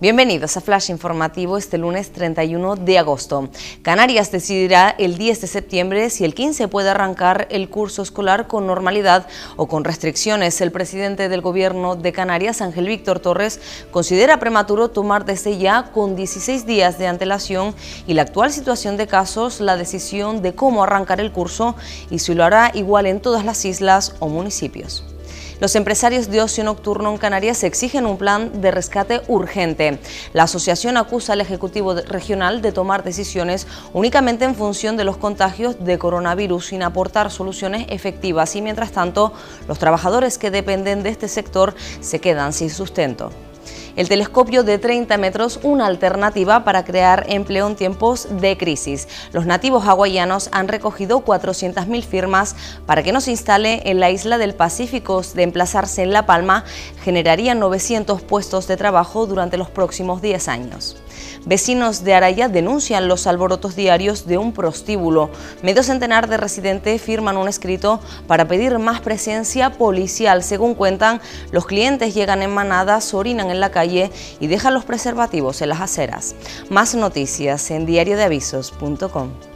Bienvenidos a Flash Informativo este lunes 31 de agosto. Canarias decidirá el 10 de septiembre si el 15 puede arrancar el curso escolar con normalidad o con restricciones. El presidente del gobierno de Canarias, Ángel Víctor Torres, considera prematuro tomar desde ya con 16 días de antelación y la actual situación de casos la decisión de cómo arrancar el curso y si lo hará igual en todas las islas o municipios. Los empresarios de ocio nocturno en Canarias exigen un plan de rescate urgente. La asociación acusa al Ejecutivo Regional de tomar decisiones únicamente en función de los contagios de coronavirus sin aportar soluciones efectivas y mientras tanto los trabajadores que dependen de este sector se quedan sin sustento. El telescopio de 30 metros, una alternativa para crear empleo en tiempos de crisis. Los nativos hawaianos han recogido 400.000 firmas para que no se instale en la isla del Pacífico. De emplazarse en La Palma, generarían 900 puestos de trabajo durante los próximos 10 años. Vecinos de Araya denuncian los alborotos diarios de un prostíbulo. Medio centenar de residentes firman un escrito para pedir más presencia policial. Según cuentan, los clientes llegan en manadas, orinan en la calle y dejan los preservativos en las aceras. Más noticias en diariodeavisos.com.